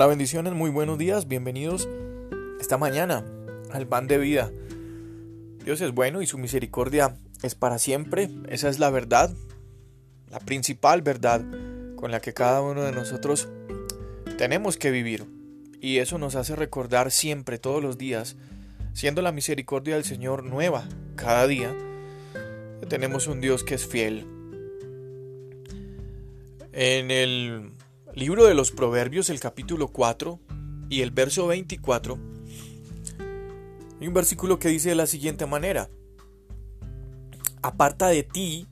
Hola bendiciones, muy buenos días, bienvenidos esta mañana al pan de vida. Dios es bueno y su misericordia es para siempre, esa es la verdad, la principal verdad con la que cada uno de nosotros tenemos que vivir. Y eso nos hace recordar siempre, todos los días, siendo la misericordia del Señor nueva cada día, tenemos un Dios que es fiel. En el Libro de los Proverbios, el capítulo 4 y el verso 24. Hay un versículo que dice de la siguiente manera. Aparta de ti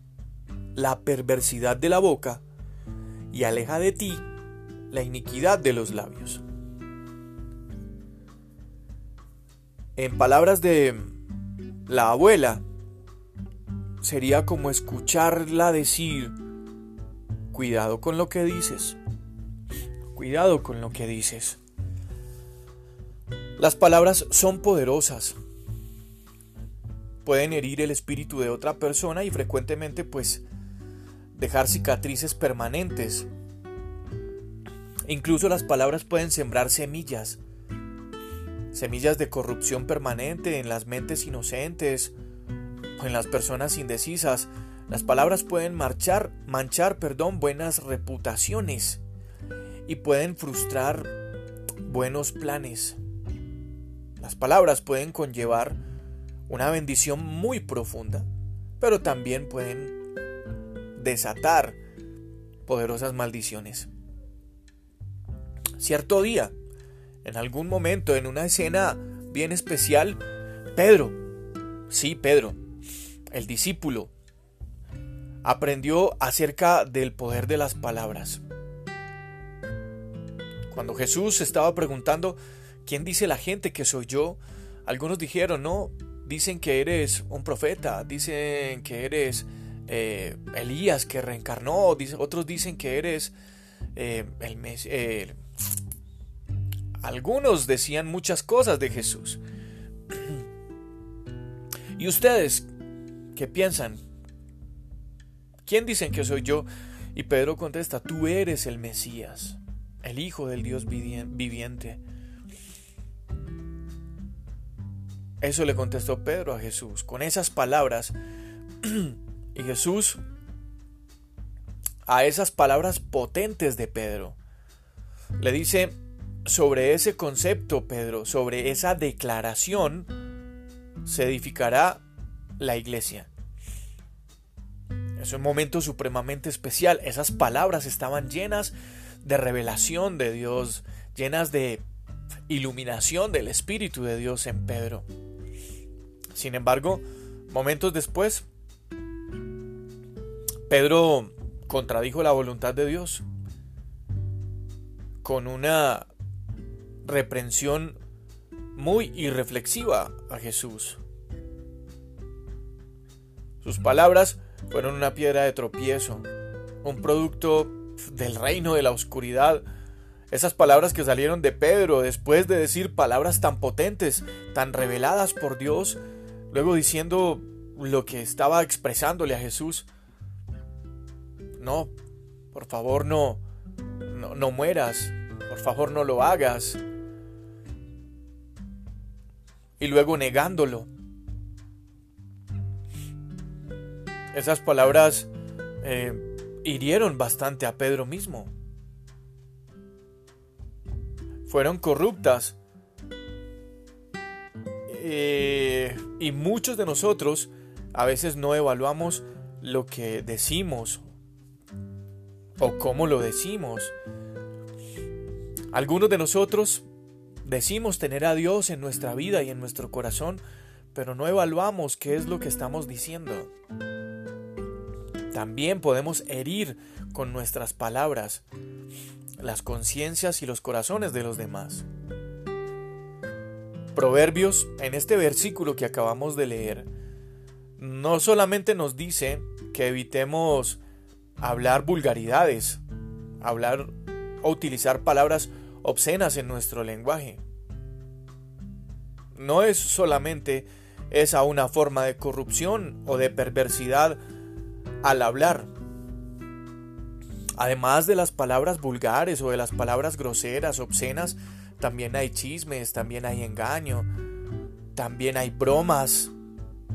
la perversidad de la boca y aleja de ti la iniquidad de los labios. En palabras de la abuela, sería como escucharla decir, cuidado con lo que dices. Cuidado con lo que dices. Las palabras son poderosas. Pueden herir el espíritu de otra persona y frecuentemente pues dejar cicatrices permanentes. Incluso las palabras pueden sembrar semillas. Semillas de corrupción permanente en las mentes inocentes o en las personas indecisas. Las palabras pueden marchar, manchar, perdón, buenas reputaciones y pueden frustrar buenos planes. Las palabras pueden conllevar una bendición muy profunda, pero también pueden desatar poderosas maldiciones. Cierto día, en algún momento, en una escena bien especial, Pedro, sí, Pedro, el discípulo, aprendió acerca del poder de las palabras. Cuando Jesús estaba preguntando, ¿quién dice la gente que soy yo? Algunos dijeron, no, dicen que eres un profeta, dicen que eres eh, Elías que reencarnó, otros dicen que eres eh, el algunos decían muchas cosas de Jesús. ¿Y ustedes qué piensan? ¿Quién dicen que soy yo? Y Pedro contesta, tú eres el Mesías el Hijo del Dios viviente. Eso le contestó Pedro a Jesús con esas palabras. y Jesús, a esas palabras potentes de Pedro, le dice sobre ese concepto, Pedro, sobre esa declaración, se edificará la iglesia. Es un momento supremamente especial. Esas palabras estaban llenas de revelación de Dios, llenas de iluminación del Espíritu de Dios en Pedro. Sin embargo, momentos después, Pedro contradijo la voluntad de Dios con una reprensión muy irreflexiva a Jesús. Sus palabras fueron una piedra de tropiezo, un producto del reino de la oscuridad. Esas palabras que salieron de Pedro después de decir palabras tan potentes, tan reveladas por Dios, luego diciendo lo que estaba expresándole a Jesús. No, por favor no, no, no mueras, por favor no lo hagas. Y luego negándolo. Esas palabras eh, hirieron bastante a Pedro mismo. Fueron corruptas. Eh, y muchos de nosotros a veces no evaluamos lo que decimos o cómo lo decimos. Algunos de nosotros decimos tener a Dios en nuestra vida y en nuestro corazón, pero no evaluamos qué es lo que estamos diciendo. También podemos herir con nuestras palabras las conciencias y los corazones de los demás. Proverbios, en este versículo que acabamos de leer, no solamente nos dice que evitemos hablar vulgaridades, hablar o utilizar palabras obscenas en nuestro lenguaje. No es solamente esa una forma de corrupción o de perversidad al hablar. Además de las palabras vulgares o de las palabras groseras, obscenas, también hay chismes, también hay engaño, también hay bromas,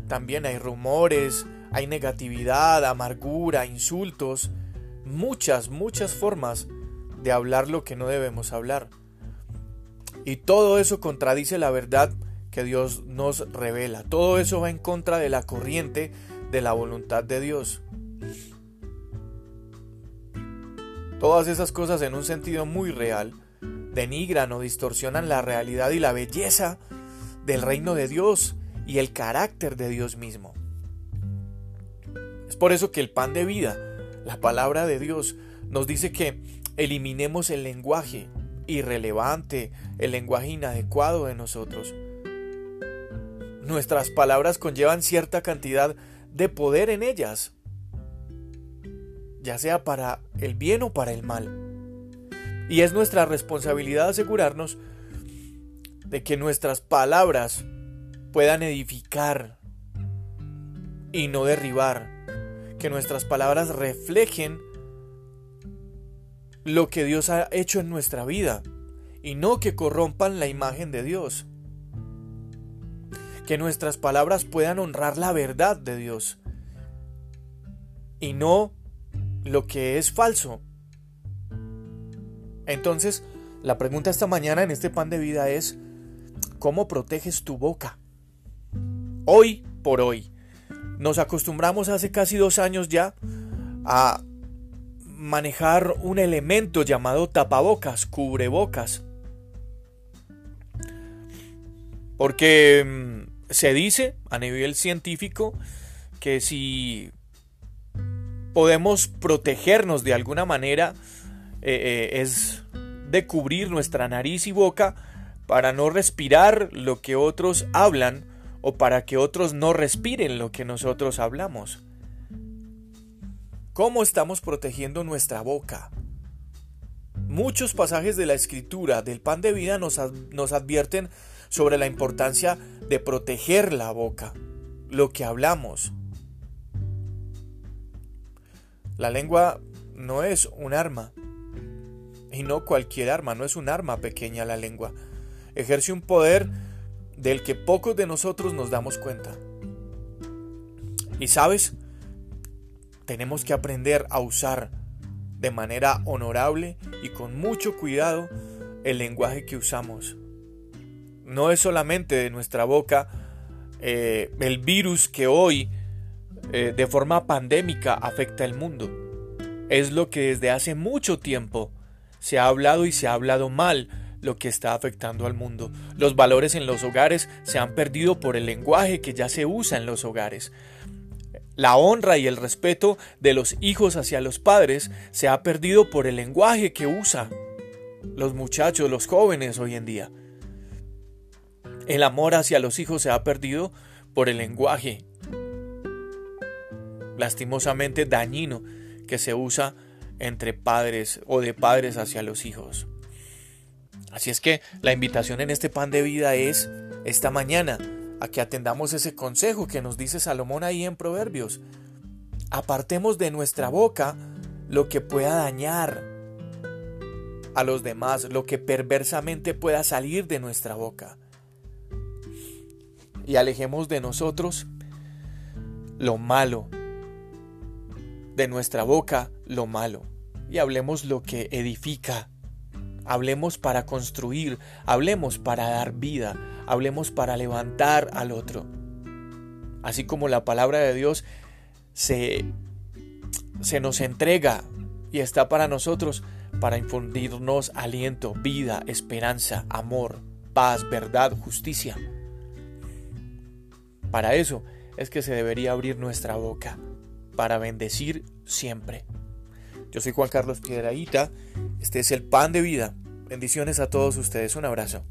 también hay rumores, hay negatividad, amargura, insultos, muchas, muchas formas de hablar lo que no debemos hablar. Y todo eso contradice la verdad que Dios nos revela. Todo eso va en contra de la corriente de la voluntad de Dios. Todas esas cosas en un sentido muy real denigran o distorsionan la realidad y la belleza del reino de Dios y el carácter de Dios mismo. Es por eso que el pan de vida, la palabra de Dios, nos dice que eliminemos el lenguaje irrelevante, el lenguaje inadecuado de nosotros. Nuestras palabras conllevan cierta cantidad de poder en ellas, ya sea para el bien o para el mal. Y es nuestra responsabilidad asegurarnos de que nuestras palabras puedan edificar y no derribar, que nuestras palabras reflejen lo que Dios ha hecho en nuestra vida y no que corrompan la imagen de Dios. Que nuestras palabras puedan honrar la verdad de Dios y no lo que es falso. Entonces, la pregunta esta mañana en este pan de vida es, ¿cómo proteges tu boca? Hoy por hoy, nos acostumbramos hace casi dos años ya a manejar un elemento llamado tapabocas, cubrebocas. Porque mm, se dice a nivel científico que si podemos protegernos de alguna manera eh, eh, es de cubrir nuestra nariz y boca para no respirar lo que otros hablan o para que otros no respiren lo que nosotros hablamos. ¿Cómo estamos protegiendo nuestra boca? Muchos pasajes de la escritura del pan de vida nos, nos advierten sobre la importancia de proteger la boca, lo que hablamos. La lengua no es un arma, y no cualquier arma, no es un arma pequeña la lengua. Ejerce un poder del que pocos de nosotros nos damos cuenta. Y sabes, tenemos que aprender a usar de manera honorable y con mucho cuidado el lenguaje que usamos. No es solamente de nuestra boca eh, el virus que hoy eh, de forma pandémica afecta al mundo. Es lo que desde hace mucho tiempo se ha hablado y se ha hablado mal lo que está afectando al mundo. Los valores en los hogares se han perdido por el lenguaje que ya se usa en los hogares. La honra y el respeto de los hijos hacia los padres se ha perdido por el lenguaje que usa los muchachos, los jóvenes hoy en día. El amor hacia los hijos se ha perdido por el lenguaje lastimosamente dañino que se usa entre padres o de padres hacia los hijos. Así es que la invitación en este pan de vida es esta mañana a que atendamos ese consejo que nos dice Salomón ahí en Proverbios. Apartemos de nuestra boca lo que pueda dañar a los demás, lo que perversamente pueda salir de nuestra boca. Y alejemos de nosotros lo malo, de nuestra boca lo malo y hablemos lo que edifica. Hablemos para construir, hablemos para dar vida, hablemos para levantar al otro. Así como la palabra de Dios se, se nos entrega y está para nosotros para infundirnos aliento, vida, esperanza, amor, paz, verdad, justicia. Para eso es que se debería abrir nuestra boca, para bendecir siempre. Yo soy Juan Carlos Piedraíta, este es el pan de vida. Bendiciones a todos ustedes, un abrazo.